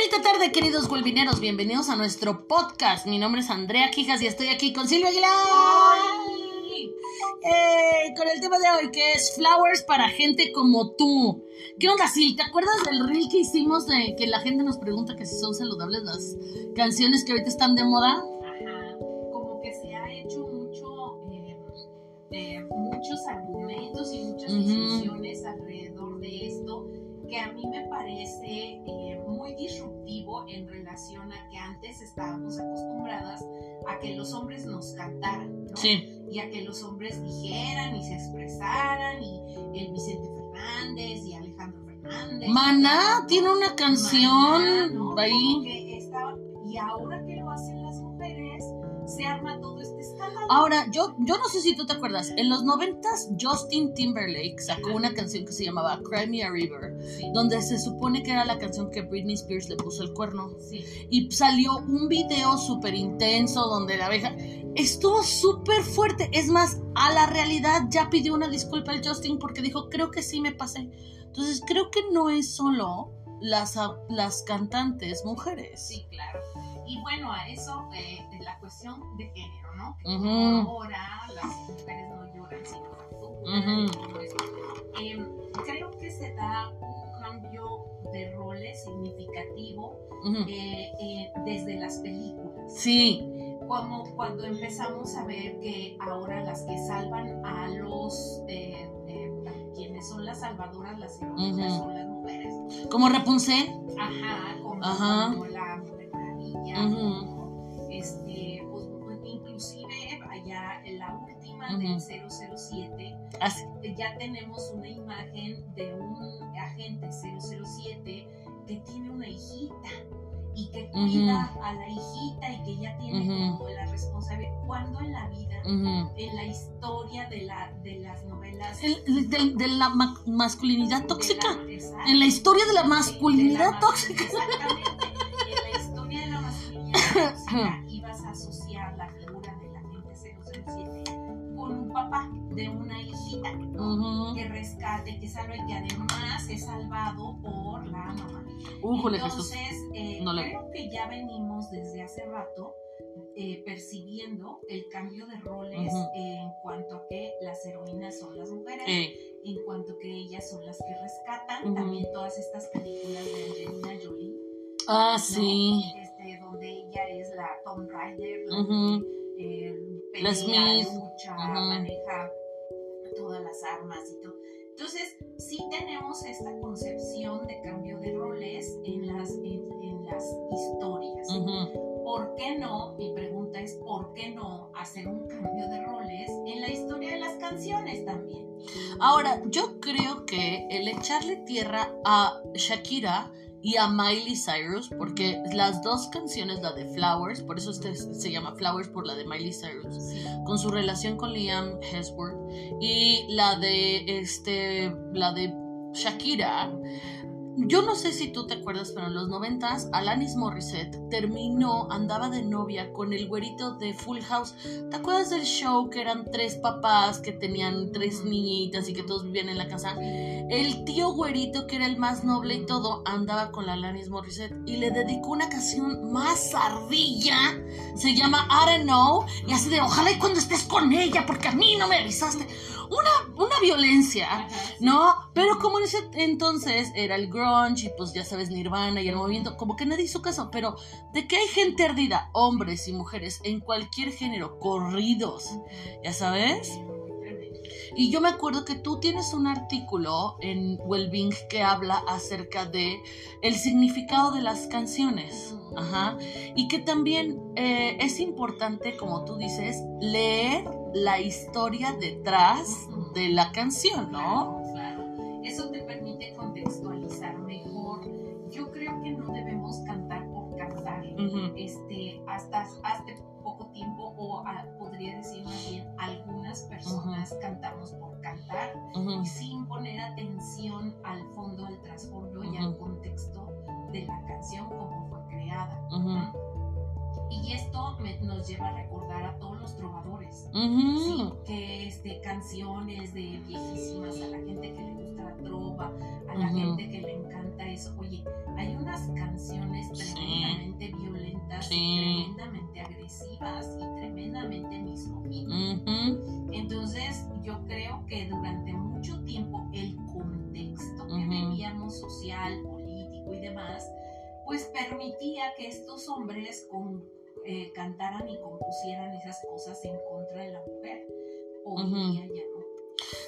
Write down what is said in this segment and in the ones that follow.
Bonita tarde, queridos golvineros. Bienvenidos a nuestro podcast. Mi nombre es Andrea Quijas y estoy aquí con Silvia Aguilar. Eh, con el tema de hoy, que es Flowers para gente como tú. ¿Qué onda, Sil? ¿Te acuerdas del reel que hicimos de que la gente nos pregunta que si son saludables las canciones que ahorita están de moda? A que antes estábamos acostumbradas a que los hombres nos cantaran, ¿no? Sí. y a que los hombres dijeran y se expresaran, y el Vicente Fernández y Alejandro Fernández. Maná tiene una canción Maná, ¿no? ahí. Que estaba- y ahora que Ahora, yo, yo no sé si tú te acuerdas, en los noventas Justin Timberlake sacó una canción que se llamaba Cry Me a River, Sí, donde se supone que era la canción que Britney Spears le puso el cuerno. sí. Y salió un video súper intenso donde la abeja estuvo súper fuerte. Es más, a la realidad ya pidió una disculpa al Justin porque dijo, creo que sí me pasé. Entonces, creo que no es solo las, las cantantes mujeres. Sí, claro. Y bueno, a eso, eh, de la cuestión de género, ¿no? Que como ahora las mujeres no lloran, sino facturan. Eso. Em, creo que se da un cambio de roles significativo eh, eh, desde las películas. Sí, Como cuando empezamos a ver que ahora las que salvan a los, eh, eh, quienes son las salvadoras, las heroínas, son las mujeres. como Rapunzel. Ajá, como, Ajá. como la ¿no? este, pues, inclusive allá en la última del Ujú. 007, Así. eh, ya tenemos una imagen de un agente 007 que tiene una hijita y que cuida a la hijita y que ya tiene Ujú. como la responsabilidad. Cuando en la vida, en la historia de, la, de las novelas... El- el- de, de la ma- masculinidad de tóxica. la- En la historia de la de masculinidad la tóxica. Exactamente. ibas a asociar la figura del agente 007 con un papá de una hijita, ¿no? Ujú. que rescate, que salve, que además es salvado por la mamá. Jesús. Entonces, eh, No le creo que ya venimos desde hace rato eh, percibiendo el cambio de roles Ujú. en cuanto a que las heroínas son las mujeres, Eh, en cuanto que ellas son las que rescatan. Ujú. También todas estas películas de Angelina Jolie, ah, ¿no? sí. Donde ella es la Tomb Raider, la Ujú. que, eh, pelea, Smith. lucha, Ujú. maneja todas las armas y todo. Entonces, sí tenemos esta concepción de cambio de roles en las, en, en las historias. Ujú. ¿Por qué no? Mi pregunta es, ¿por qué no hacer un cambio de roles en la historia de las canciones también? Ahora, yo creo que el echarle tierra a Shakira y a Miley Cyrus, porque las dos canciones, la de Flowers, por eso este se llama Flowers por la de Miley Cyrus, con su relación con Liam Hemsworth, y la de este, la de Shakira. Yo no sé si tú te acuerdas, pero en los noventas, Alanis Morissette terminó, andaba de novia con el güerito de Full House. ¿Te acuerdas del show que eran tres papás que tenían tres niñitas y que todos vivían en la casa? El tío güerito, que era el más noble y todo, andaba con la Alanis Morissette y le dedicó una canción más ardilla. Se llama I Don't Know. Y así de, ojalá y cuando estés con ella, porque a mí no me avisaste. Una, una violencia. No, pero como en ese entonces era el grunge y pues ya sabes Nirvana y el movimiento, como que nadie hizo caso, pero de que hay gente ardida, hombres y mujeres en cualquier género, corridos, ya sabes. Y yo me acuerdo que tú tienes un artículo en Wellbeing que habla acerca de el significado de las canciones. Ajá. Y que también eh, es importante, como tú dices, leer la historia detrás de la canción, ¿no? Eso te permite contextualizar mejor. Yo creo que no debemos cantar por cantar. Ujú. Este, hasta hace poco tiempo, o ah, podría decir más bien, algunas personas cantamos por cantar Ujú. sin poner atención al fondo, al trasfondo y al contexto de la canción como fue creada. Y esto me- nos lleva a recordar a todos Sí, que este, canciones de viejísimas, a la gente que le gusta la trova, a la gente que le encanta eso. Oye, hay unas canciones tremendamente violentas, tremendamente agresivas y tremendamente misóginas. Entonces, yo creo que durante mucho tiempo el contexto que vivíamos social, político y demás, pues permitía que estos hombres con, eh, cantaran y compusieran esas cosas en contra de la mujer. Hoy día ya no.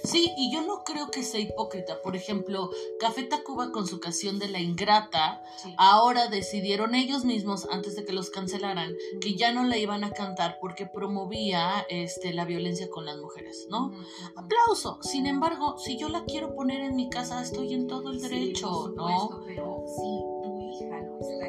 Sí, y yo no creo que sea hipócrita. Por ejemplo, Café Tacuba con su canción de La Ingrata, ahora decidieron ellos mismos, antes de que los cancelaran, que ya no la iban a cantar porque promovía este, la violencia con las mujeres, ¿no? Aplauso. Sin embargo, si yo la quiero poner en mi casa, estoy en todo el derecho, ¿no? Pero si tu hija lo está.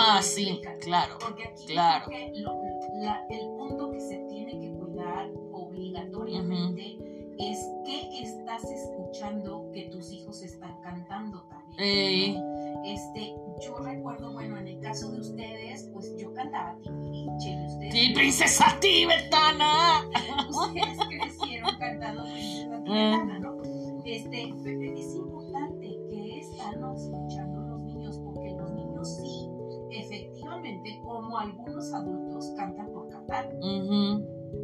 Ah, sí, claro. Porque aquí claro. el punto que se tiene que cuidar obligatoriamente es qué estás escuchando que tus hijos están cantando también. Este, yo recuerdo, bueno, en el caso de ustedes, pues yo cantaba Timbiriche. Ustedes, sí, princesa tibetana. ustedes crecieron cantando princesa tibetana, ¿no? Este, es importante que están escuchando como algunos adultos, cantan por cantar.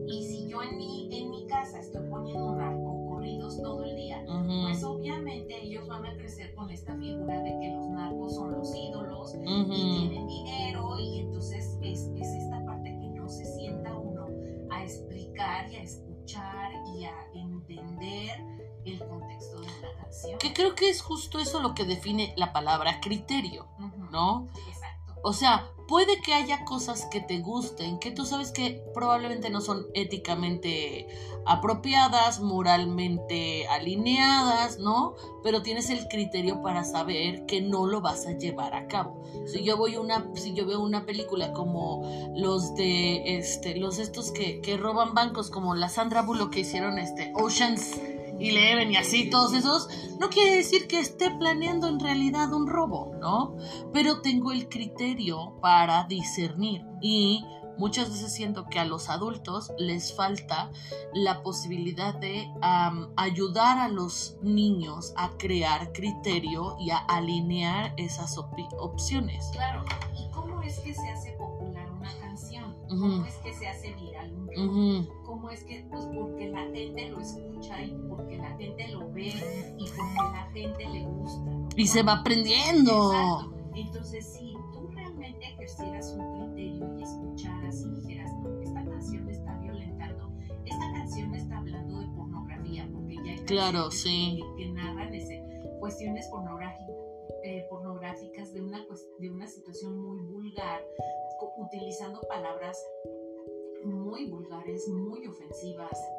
Y si yo en mi, en mi casa estoy poniendo narcocorridos todo el día, pues obviamente ellos van a crecer con esta figura de que los narcos son los ídolos y tienen dinero y entonces es, es esta parte que no se sienta uno a explicar y a escuchar y a entender el contexto de la canción. Que creo que es justo eso lo que define la palabra criterio, ¿no? Exacto. O sea, puede que haya cosas que te gusten, que tú sabes que probablemente no son éticamente apropiadas, moralmente alineadas, ¿no? Pero tienes el criterio para saber que no lo vas a llevar a cabo. Si yo voy una, si yo veo una película como los de este, los estos que, que roban bancos, como la Sandra Bullock que hicieron este Oceans y Leven y así, todos esos, no quiere decir que esté planeando en realidad un robo, ¿no? Pero tengo el criterio para discernir y muchas veces siento que a los adultos les falta la posibilidad de ayudar a los niños a crear criterio y a alinear esas opciones. Claro, ¿y cómo es que se hace popular una canción? ¿Cómo es que se hace viral un ¿Cómo es que? Pues porque la gente lo escucha y porque la gente lo ve y porque la gente le gusta. Y se va aprendiendo. Exacto. Entonces, si tú realmente ejercieras un criterio y escucharas y dijeras, no, esta canción está violentando, esta canción está hablando de pornografía, porque ya hay claro, sí. que, narran ese, cuestiones pornográficas,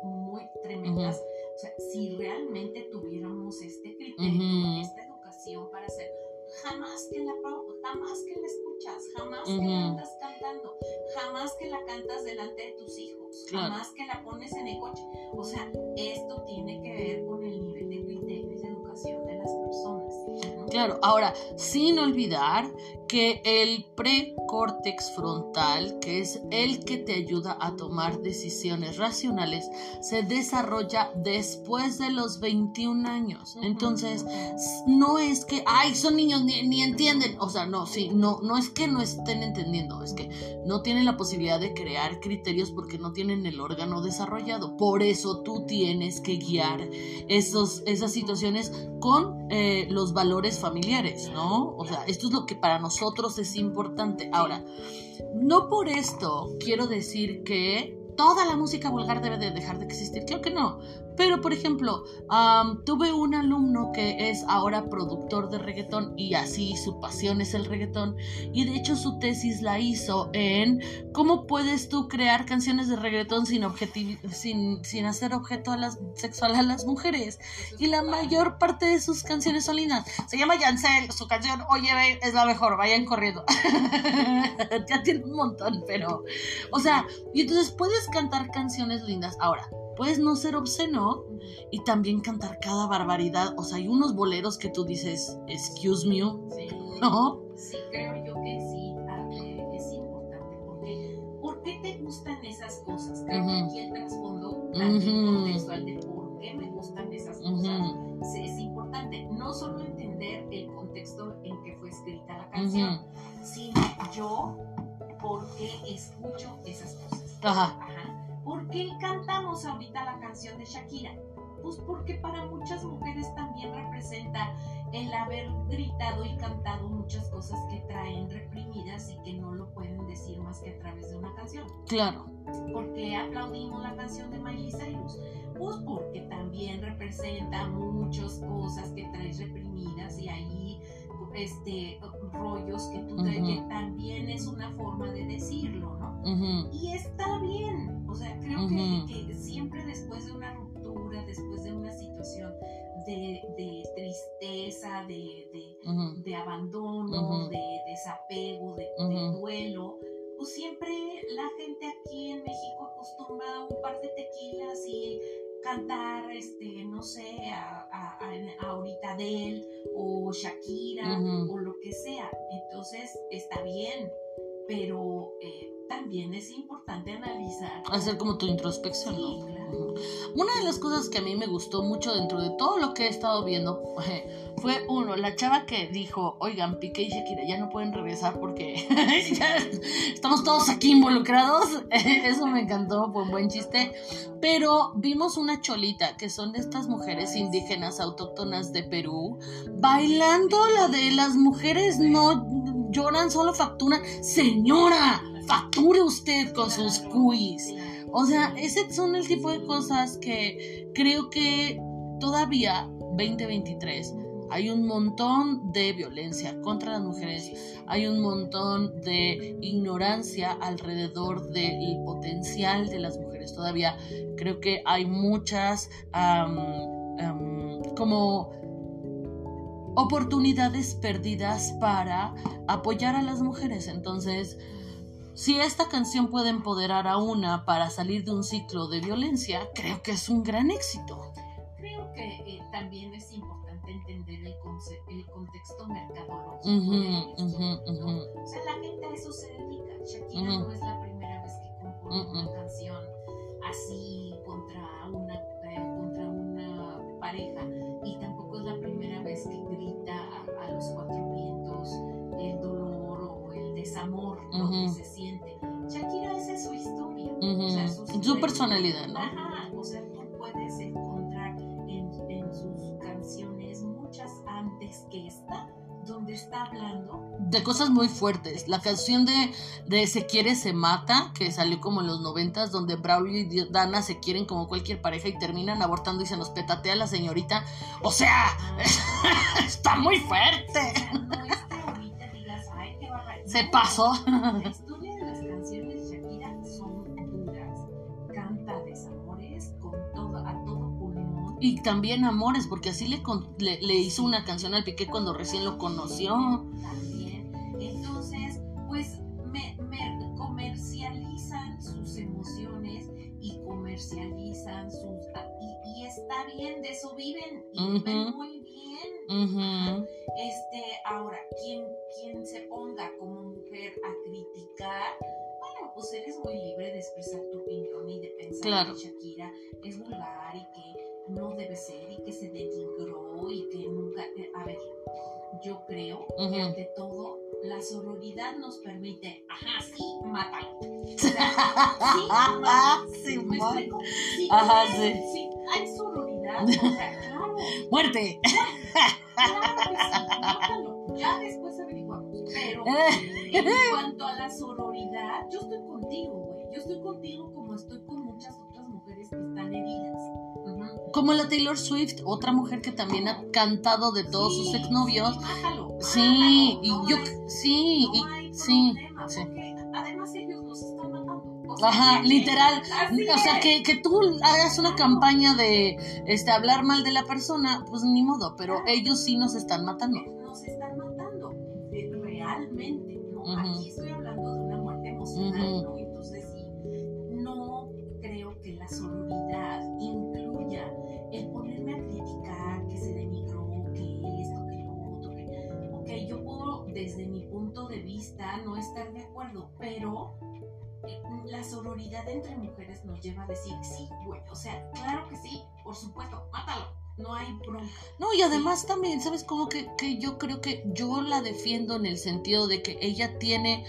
muy tremendas. O sea, si realmente tuviéramos este criterio, esta educación para hacer, jamás que la jamás que la escuchas, jamás que la andas cantando, jamás que la cantas delante de tus hijos, jamás que la pones en el coche. O sea, esto tiene que ver con el nivel de criterio y de educación de las personas. Claro, ahora, sin olvidar que el precórtex frontal, que es el que te ayuda a tomar decisiones racionales, se desarrolla después de los 21 años. Entonces, no es que, ay, son niños, ni, entienden. O sea, no, sí, no, no es que no estén entendiendo, es que no tienen la posibilidad de crear criterios porque no tienen el órgano desarrollado. Por eso tú tienes que guiar esos, esas situaciones con eh, los valores familiares, ¿no? O sea, esto es lo que para nosotros es importante. Ahora, no por esto quiero decir que toda la música vulgar debe de dejar de existir. Creo que no. Pero, por ejemplo, tuve un alumno que es ahora productor de reggaetón y así su pasión es el reggaetón. Y de hecho su tesis la hizo en cómo puedes tú crear canciones de reggaetón sin, sin, sin hacer objeto a las, sexual a las mujeres. Y la mayor parte de sus canciones son lindas. Se llama Yancel, su canción Oye, es la mejor, vayan corriendo. ya tiene un montón, pero... O sea, y entonces puedes cantar canciones lindas. Ahora, puedes no ser obsceno y también cantar cada barbaridad. O sea, hay unos boleros que tú dices, excuse me, ¿no? Sí, creo yo que sí, es importante. Porque, ¿Por qué te gustan esas cosas? Creo que aquí el trasfondo de Shakira? Pues porque para muchas mujeres también representa el haber gritado y cantado muchas cosas que traen reprimidas y que no lo pueden decir más que a través de una canción. Claro. ¿Por qué aplaudimos la canción de Miley Cyrus? Pues porque también representa muchas cosas que traes reprimidas y ahí este rollos que tú traes, que también es una forma de decirlo, Y está bien, o sea, creo que, siempre después de una ruptura, después de una situación de, tristeza, de, de, abandono, de desapego, de, duelo, pues siempre la gente aquí en México acostumbra un par de tequilas y cantar, este, no sé, a, a, a ahorita Adele o Shakira o lo que sea. Entonces está bien, pero eh, también es importante analizar. Hacer como tu introspección, ¿no? Una de las cosas que a mí me gustó mucho dentro de todo lo que he estado viendo fue uno, la chava que dijo, oigan, Piqué y Shakira ya no pueden regresar porque ya estamos todos aquí involucrados. Eso me encantó, fue un buen chiste. Pero vimos una cholita, que son de estas mujeres indígenas autóctonas de Perú, bailando la de las mujeres no lloran, solo facturan. Señora, facture usted con sus cuis. O sea, ese son el tipo de cosas que creo que todavía 2023 hay un montón de violencia contra las mujeres, hay un montón de ignorancia alrededor del potencial de las mujeres. Todavía creo que hay muchas como oportunidades perdidas para apoyar a las mujeres. Entonces, si esta canción puede empoderar a una para salir de un ciclo de violencia, creo que es un gran éxito. Creo que eh, también es importante entender el, el contexto mercadológico. O sea, la gente a eso se dedica. Shakira no es la primera vez que compone una canción así contra una, eh, contra una pareja y tampoco es la primera vez que grita a los cuatro desamor lo que se siente. Shakira, esa es su historia. su, personalidad, ¿no? Ajá, o sea, tú puedes encontrar en, en sus canciones muchas antes que esta donde está hablando de cosas muy fuertes. La canción de, de Se quiere, se mata, que salió como en los noventas, donde Braulio y Dana se quieren como cualquier pareja y terminan abortando y se nos petatea la señorita. O sea, está muy fuerte. Se pasó. La historia de las canciones de Shakira son duras. Canta desamores con todo, a todo pulmón. Y también amores, porque así le, le, hizo una canción al Piqué cuando recién lo conoció. También. Entonces, pues me, comercializan sus emociones y comercializan sus... Y, está bien, de eso viven. Y viven muy bien. Este, ahora, quien, quien se ponga como mujer a criticar, bueno, pues eres muy libre de expresar tu opinión y de pensar que Shakira es vulgar y que no debe ser y que se denigró y que nunca. Eh, a ver, yo creo que ante todo la sororidad nos permite, ajá, sí, sí, mátalo. Sí, ¿Me explico? Sí, ajá, sí. sí. Hay sororidad, o sea, claro. ¡Muerte! Ya después averiguamos. Pero en cuanto a la sororidad, yo estoy contigo, güey. Yo estoy contigo como estoy con muchas otras mujeres que están heridas. Como la Taylor Swift, otra mujer que también ha cantado de todos sus exnovios. Sí, y yo sí, y, sí, sí. Además ellos nos están Ajá, literal. o sea, que, que, tú hagas una campaña de este hablar mal de la persona, pues ni modo, pero ellos sí nos están matando. Nos están matando, realmente, ¿no? Aquí estoy hablando de una muerte emocional, ¿no? Desde mi punto de vista no estar de acuerdo, pero la sororidad entre mujeres nos lleva a decir, sí, güey, o sea, claro que sí, por supuesto, mátalo, no hay bronca. No, y además también, ¿sabes cómo que, que yo creo que yo la defiendo en el sentido de que ella tiene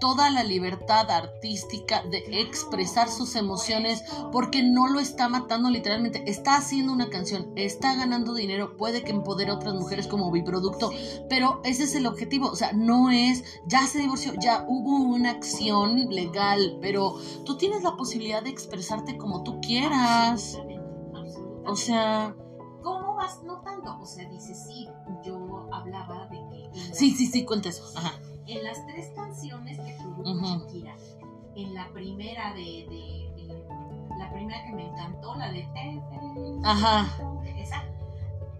toda la libertad artística de expresar sus emociones porque no lo está matando literalmente, está haciendo una canción, está ganando dinero, puede que empodere a otras mujeres como biproducto, pero ese es el objetivo, o sea, no es, ya se divorció, ya hubo una acción legal, pero tú tienes la posibilidad de expresarte como tú quieras. O sea... ¿Cómo vas notando? O sea, dice, sí, yo hablaba de que... Sí, sí, sí, cuenta eso. Ajá en las tres canciones que produjo Shakira, en la primera de, de, la primera que me encantó, la de Ajá. esa,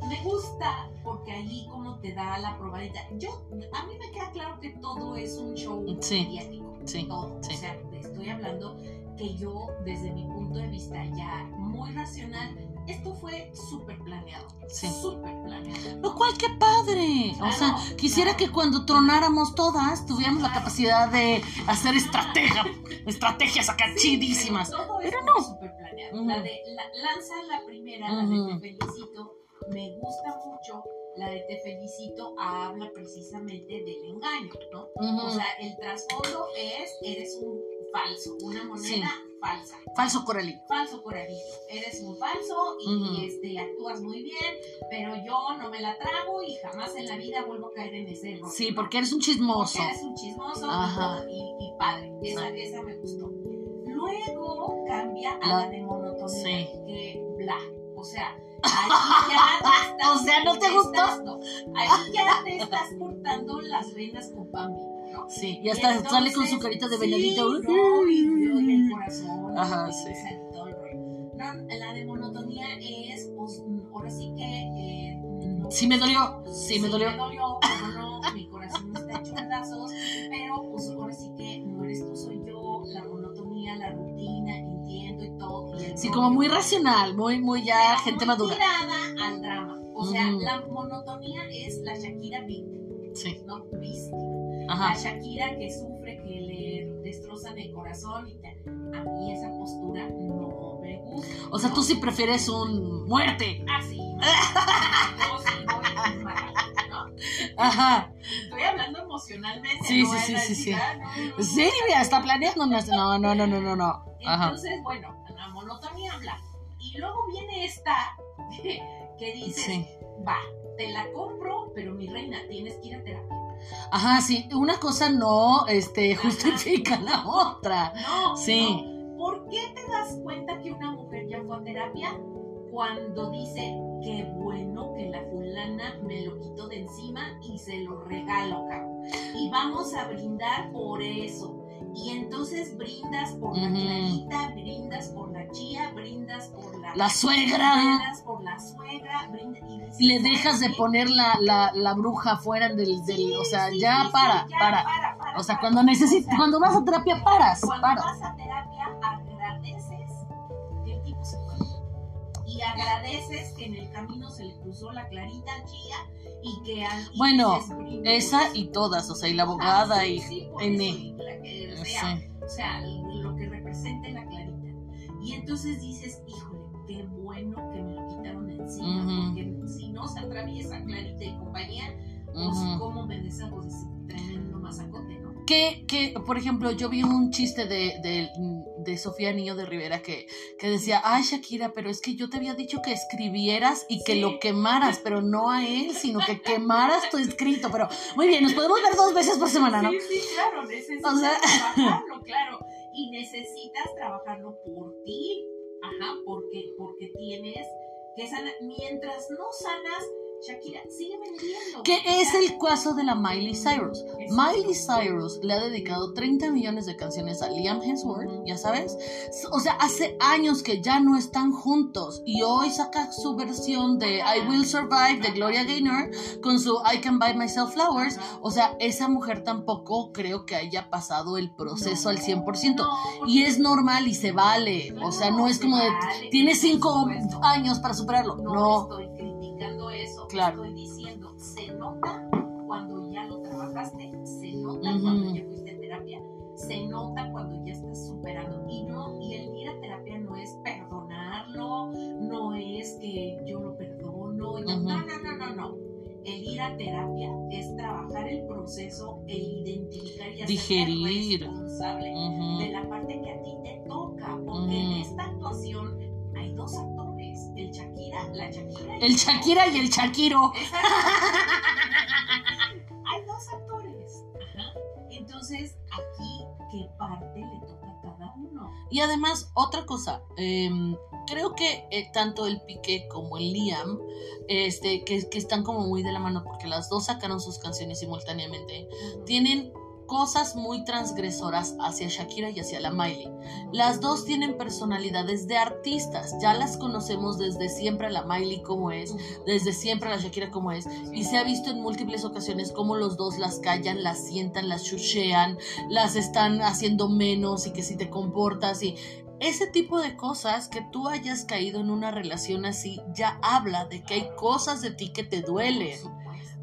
me gusta porque ahí como te da la probadita. Yo, a mí me queda claro que todo es un show mediático. Sí, todo. O sea, estoy hablando que yo, desde mi punto de vista ya muy racional, esto fue súper planeado. Sí. Súper planeado. Lo cual, qué padre. o sea, quisiera que cuando tronáramos todas tuviéramos la capacidad de hacer estrategia, estrategias acá chidísimas. Pero no. Súper planeado. La de lanza la primera, la de Te Felicito. Me gusta mucho. La de Te Felicito habla precisamente del engaño, ¿no? O sea, el trasfondo es, eres un falso, una moneda falsa. Falso coralillo. Falso coralillo. Eres un falso y este, actúas muy bien, pero yo no me la trago y jamás en la vida vuelvo a caer en ese error. Sí, porque eres un chismoso. Porque eres un chismoso y, padre. Esa, esa, me gustó. Luego cambia a la, de monotonía, que bla. O sea, ahí ya te estás, O sea, ¿no te gustó? Ahí ya te estás cortando las venas con Sí, y hasta sale con su carita de venadito. y, el corazón. Ajá, sí. Todo el rollo. No, la de monotonía es, pues, ahora sí que. Eh, sí me dolió, sí me dolió. me dolió, pero no, mi corazón está hecho pedazos, pero pues ahora sí que no eres tú, soy yo, la monotonía, la rutina, entiendo y todo. sí, como muy racional, muy, muy ya gente muy madura. tirada al drama. O sea, la monotonía es la Shakira víctima. Sí. ¿no? Víctima. Ajá. La Shakira que sufre, que le destrozan el corazón y A mí esa postura no me gusta. O sea, tú sí prefieres un muerte. Ah, sí. Yo sí voy mal, ¿no? Ajá. Estoy hablando emocionalmente. Sí, no sí, sí, sí, sí. No, sí, mira, está planeando. No, no, no, no, no, no. Entonces, bueno, la monotonía habla. Y luego viene esta que, que dice, va, te la compro, pero mi reina, tienes que ir a terapia. Ajá, sí, una cosa no este, justifica la otra. No, sí. ¿Por qué te das cuenta que una mujer ya fue a terapia? Cuando dice, qué bueno que la fulana me lo quitó de encima y se lo regalo, cabrón. Y vamos a brindar por eso. Y entonces brindas por la clarita, brindas por la chía, brindas por la, la suegra. Brindas por la suegra, brindas, y le dejas de poner la, la, la bruja fuera del, del o sea, ya, para, para, O sea, cuando necesitas, cuando vas a terapia paras, cuando vas a terapia agradeces que en el camino se le cruzó la clarita chía y que al Bueno, esa y todas, o sea, y la abogada ah, y N. La que sea, o sea, lo que represente la clarita. Y entonces dices, híjole, qué bueno que me lo quitaron encima, porque si no se atraviesa Clarita y compañía, pues cómo me deshago de ese tremendo masacote. Que, que, por ejemplo, yo vi un chiste de, de, de Sofía Niño de Rivera que, que, decía, ay Shakira, pero es que yo te había dicho que escribieras y que lo quemaras, pero no a él, sino que quemaras tu escrito. Pero muy bien, nos podemos ver dos veces por semana, ¿no? Sí, sí, claro, necesitas o sea... trabajarlo, claro. Y necesitas trabajarlo por ti, ajá, porque, porque tienes que sanar. Mientras no sanas, Shakira sigue vendiendo. Que es el caso de la Miley Cyrus. Miley Cyrus le ha dedicado 30 millones de canciones a Liam Hemsworth, ya sabes. O sea, hace años que ya no están juntos y hoy saca su versión de I Will Survive de Gloria Gaynor con su I Can Buy Myself Flowers. O sea, esa mujer tampoco creo que haya pasado el proceso al 100%. y es normal y se vale. o sea, no es como de tienes 5 años para superarlo. No. Eso. Claro. Estoy diciendo, se nota cuando ya lo trabajaste, se nota cuando ya fuiste a terapia, se nota cuando ya estás superando. Y no, y el ir a terapia no es perdonarlo, no es que yo lo perdono, no, no, no, no, no. El ir a terapia es trabajar el proceso e identificar y Digerir. responsable de la parte que a ti te toca. Porque en esta actuación hay dos actores, el Shakira, la Shakira. el Shakira y el Shakiro. hay dos actores. Entonces, aquí, ¿qué parte le toca a cada uno? Y además, otra cosa, em, creo que eh, tanto el Piqué como el Liam, este, que, que, están como muy de la mano, porque las dos sacaron sus canciones simultáneamente, tienen cosas muy transgresoras hacia Shakira y hacia la Miley. Las dos tienen personalidades de artistas, ya las conocemos desde siempre a la Miley como es, desde siempre a la Shakira como es, y se ha visto en múltiples ocasiones cómo los dos las callan, las sientan, las chuchean, las están haciendo menos y que si te comportas y ese tipo de cosas que tú hayas caído en una relación así ya habla de que hay cosas de ti que te duelen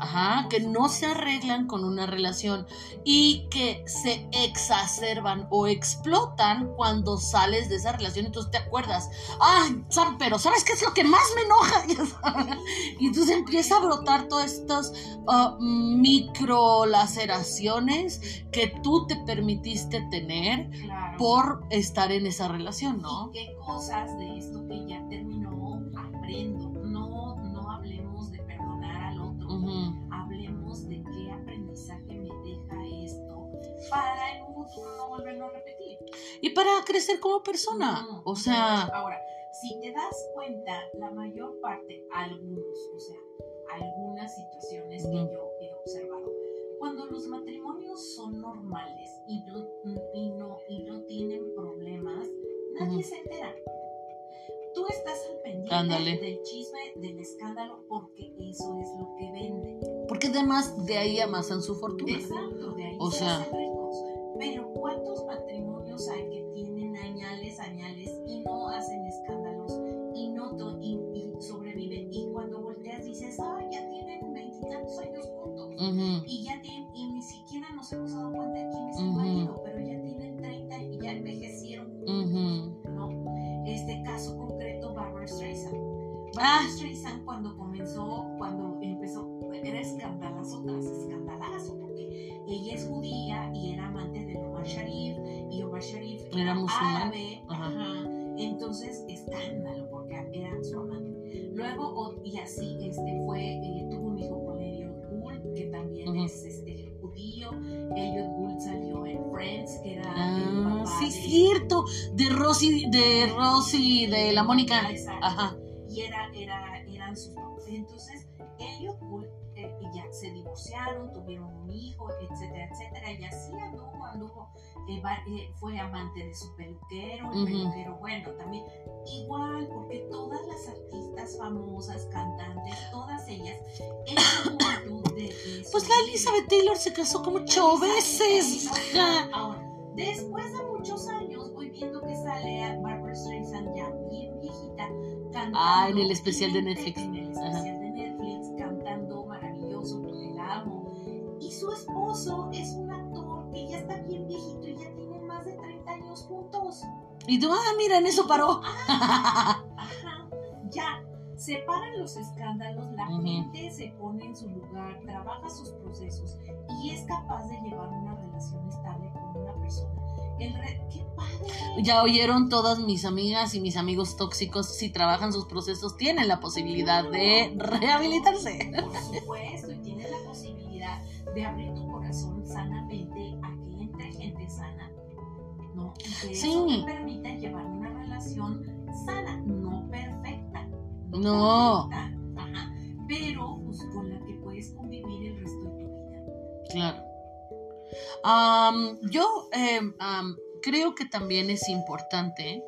Ajá, que no se arreglan con una relación y que se exacerban o explotan cuando sales de esa relación. Entonces te acuerdas, ay, pero ¿sabes qué es lo que más me enoja? y entonces empieza a brotar todas estas uh, micro laceraciones que tú te permitiste tener por estar en esa relación, ¿no? ¿Y qué cosas de esto que ya terminó aprendo? Para en un futuro no volverlo a repetir. Y para crecer como persona. o sea. Ahora, si te das cuenta, la mayor parte, algunos, o sea, algunas situaciones que yo he observado, cuando los matrimonios son normales y no, y no, y no tienen problemas, nadie se entera tú estás al pendiente del chisme, del escándalo, porque eso es lo que vende. Porque además de ahí amasan su fortuna. Exacto, de ahí se hacen ricos. Pero ¿cuántos matrimonios hay que tienen añales, añales y no hacen escándalos y no y, sobreviven? Y cuando volteas dices, ah, ya tienen veintitantos años juntos. Y ya tienen, y ni siquiera nos hemos dado cuenta de quién es el marido, pero ya tienen 30 y ya envejecieron ¿no? Este caso Barbara Streisand. Barbara ah. Streisand cuando comenzó, cuando empezó, era escandalazo tras escandalazo, porque ella es judía Omar Sharif, y Omar Sharif era, árabe, entonces escándalo, porque era su amante. Luego, y así, este, fue, eh, tuvo un hijo con Elliot Gould, que también es este, judío. Elliot Gould salió en Friends, que era ah, sí, cierto, de Rosy, de Rosy, de la Mónica. Ajá. Y era, era, eran sus Entonces, Elliot Gould ya se divorciaron, tuvieron un hijo, etcétera, etcétera. Y así anduvo, anduvo, eh, eh, fue amante de su peluquero, el peluquero, bueno, también igual, porque todas las artistas famosas, cantantes, todas ellas, en su juventud de Pues la Elizabeth Taylor se casó como ocho veces. Ahora, después de muchos años, voy viendo que sale a Barbara Streisand ya bien viejita, cantando. Ah, en el especial de Netflix. En el especial esposo es un actor que ya está bien viejito y ya tienen más de 30 años juntos. Y tú, ah, mira, en eso paró. Ajá, ya. Separan los escándalos, la gente se pone en su lugar, trabaja sus procesos y es capaz de llevar una relación estable con una persona. El ¡Qué padre! Ya oyeron todas mis amigas y mis amigos tóxicos, si trabajan sus procesos, tienen la posibilidad de rehabilitarse. Por supuesto, de abrir tu corazón sanamente a que entre gente sana ¿no? que sí. eso te permita llevar una relación sana, no perfecta. No. Ajá, pero pues, con la que puedes convivir el resto de tu vida. Claro. yo em, creo que también es importante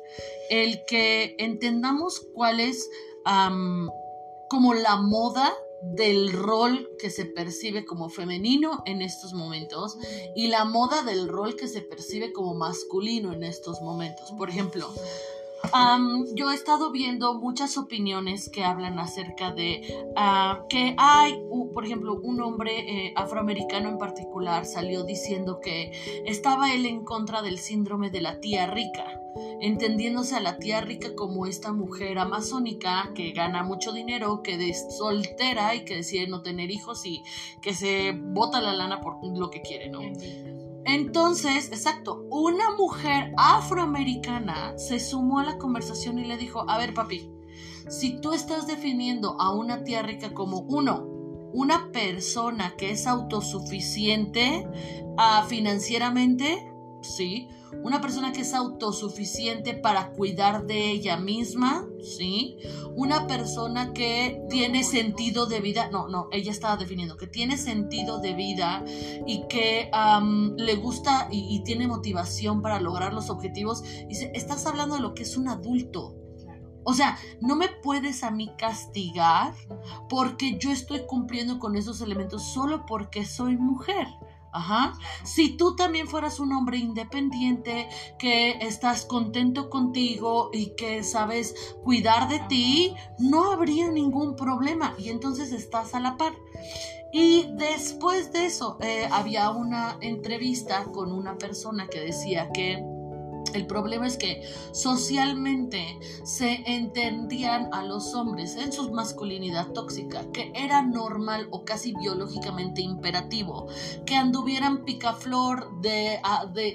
el que entendamos cuál es como la moda del rol que se percibe como femenino en estos momentos y la moda del rol que se percibe como masculino en estos momentos. Por ejemplo, yo he estado viendo muchas opiniones que hablan acerca de ah, que hay, por ejemplo, un hombre eh, afroamericano en particular salió diciendo que estaba él en contra del síndrome de la tía rica entendiéndose a la tía rica como esta mujer amazónica que gana mucho dinero, que es soltera y que decide no tener hijos y que se bota la lana por lo que quiere, ¿no? Entonces, exacto, una mujer afroamericana se sumó a la conversación y le dijo, a ver papi, si tú estás definiendo a una tía rica como uno, una persona que es autosuficiente uh, financieramente, sí, una persona que es autosuficiente para cuidar de ella misma, ¿sí? Una persona que tiene sentido de vida, no, no, ella estaba definiendo, que tiene sentido de vida y que le gusta y, tiene motivación para lograr los objetivos. Dice, estás hablando de lo que es un adulto. O sea, no me puedes a mí castigar porque yo estoy cumpliendo con esos elementos solo porque soy mujer. Ajá. Si tú también fueras un hombre independiente, que estás contento contigo y que sabes cuidar de ti, no habría ningún problema y entonces estás a la par. Y después de eso, eh, había una entrevista con una persona que decía que el problema es que socialmente se entendían a los hombres en su masculinidad tóxica, que era normal o casi biológicamente imperativo que anduvieran picaflor de,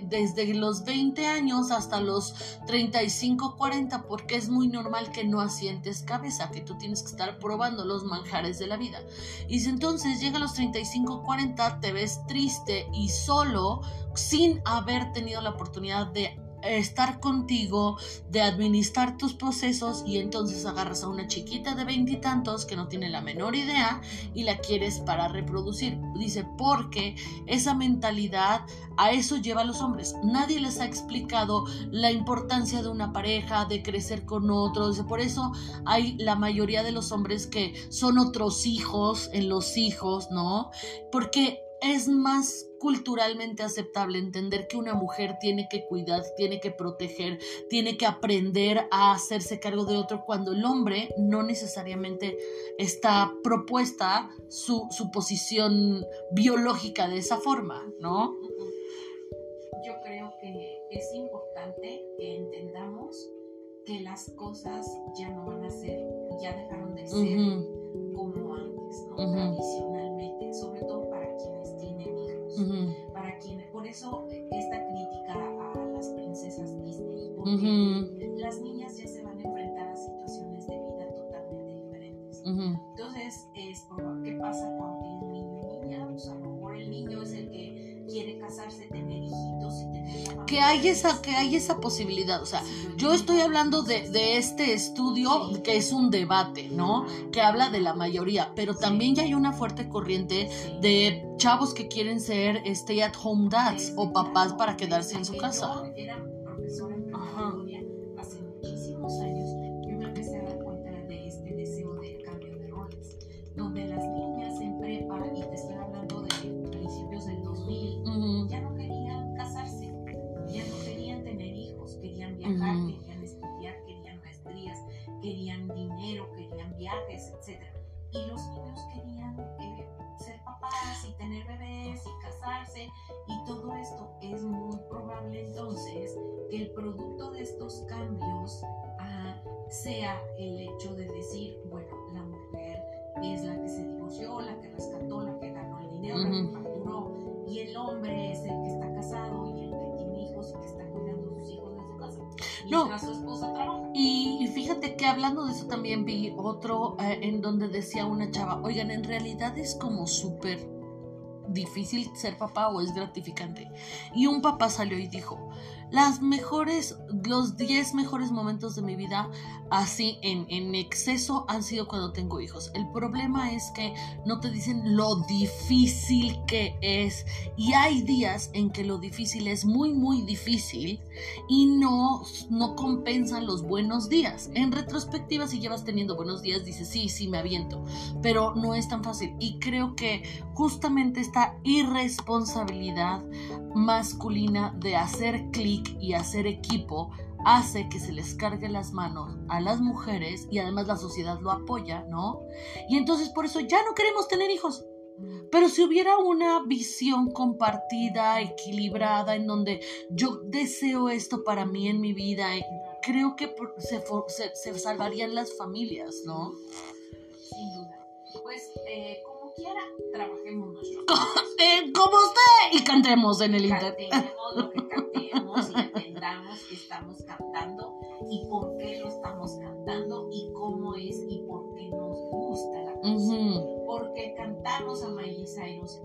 desde los 20 años hasta los 35, 40, porque es muy normal que no asientes cabeza, que tú tienes que estar probando los manjares de la vida. Y si entonces llega a los 35, 40, te ves triste y solo sin haber tenido la oportunidad de estar contigo, de administrar tus procesos y entonces agarras a una chiquita de veintitantos que no tiene la menor idea y la quieres para reproducir. Dice, porque esa mentalidad a eso lleva a los hombres. Nadie les ha explicado la importancia de una pareja, de crecer con otros. Por eso hay la mayoría de los hombres que son otros hijos en los hijos, ¿no? Porque es más culturalmente aceptable entender que una mujer tiene que cuidar, tiene que proteger, tiene que aprender a hacerse cargo de otro cuando el hombre no necesariamente está propuesta su, posición biológica de esa forma, ¿no? Yo creo que es importante que entendamos que las cosas ya no van a ser, ya dejaron de ser como antes, ¿no? Tradicionalmente, sobre todo para quienes, por eso esta crítica a las princesas Disney, porque las niñas ya se van a enfrentar a situaciones de vida totalmente diferentes. Entonces, es ¿qué pasa cuando hay esa que hay esa posibilidad o sea yo estoy hablando de, de este estudio que es un debate no que habla de la mayoría pero también ya hay una fuerte corriente de chavos que quieren ser stay at home dads o papás para quedarse en su casa. El producto de estos cambios ah, sea el hecho de decir, bueno, la mujer es la que se divorció, la que rescató, la que ganó el dinero, la que facturó y el hombre es el que está casado y el que tiene hijos y que está cuidando a sus hijos de su casa. Mientras su esposa trabaja. Y fíjate que hablando de eso también vi otro eh, en donde decía una chava, oigan, en realidad es como súper difícil ser papá o es gratificante. Y un papá salió y dijo, las mejores, los 10 mejores momentos de mi vida así en, en, exceso han sido cuando tengo hijos. El problema es que no te dicen lo difícil que es y hay días en que lo difícil es muy muy difícil y no, no compensan los buenos días. En retrospectiva si llevas teniendo buenos días dices sí, sí me aviento, pero no es tan fácil y creo que justamente esta irresponsabilidad masculina de hacer clic y hacer equipo hace que se les cargue las manos a las mujeres y además la sociedad lo apoya, ¿no? Y entonces por eso ya no queremos tener hijos. Pero si hubiera una visión compartida, equilibrada, en donde yo deseo esto para mí en mi vida, eh, creo que se, salvarían las familias, ¿no? Sin duda. Pues eh, como quiera, trabajemos nuestro. eh, como usted y cantemos en el internet. Cantemos lo que cantemos y entendamos que estamos cantando y por qué lo estamos cantando y cómo es y por qué nos gusta la canción. Porque cantamos a Miley Cyrus,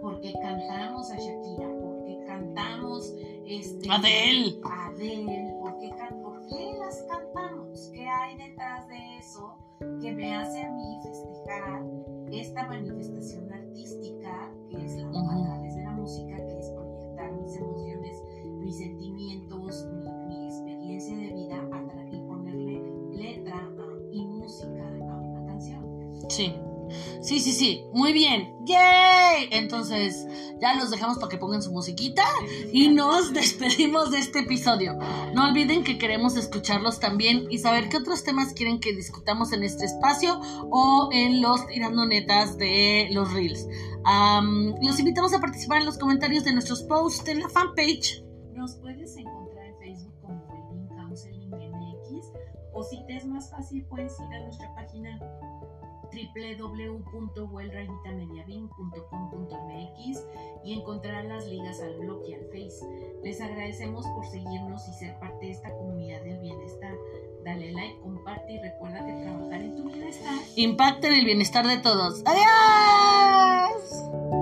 porque cantamos a Shakira, porque cantamos este, Adele. Adele, porque, ¿por qué las cantamos? ¿Qué hay detrás de eso que me hace a mí festejar esta manifestación artística que es la, a través de la música, que es proyectar mis emociones, mis sentimientos, mi, experiencia de vida y ponerle letra y música a una canción? Sí. Sí, sí, sí. Muy bien. ¡Yay! Entonces, ya los dejamos para que pongan su musiquita y nos despedimos de este episodio. No olviden que queremos escucharlos también y saber qué otros temas quieren que discutamos en este espacio o en los tirando netas de los reels. los invitamos a participar en los comentarios de nuestros posts en la fanpage. Nos puedes encontrar en Facebook como o si te es más fácil puedes ir a nuestra página www.wellrayitamediabin.com.mx y encontrarán las ligas al blog y al Face. Les agradecemos por seguirnos y ser parte de esta comunidad del bienestar. Dale like, comparte y recuerda que trabajar en tu bienestar impacta en el bienestar de todos. ¡Adiós!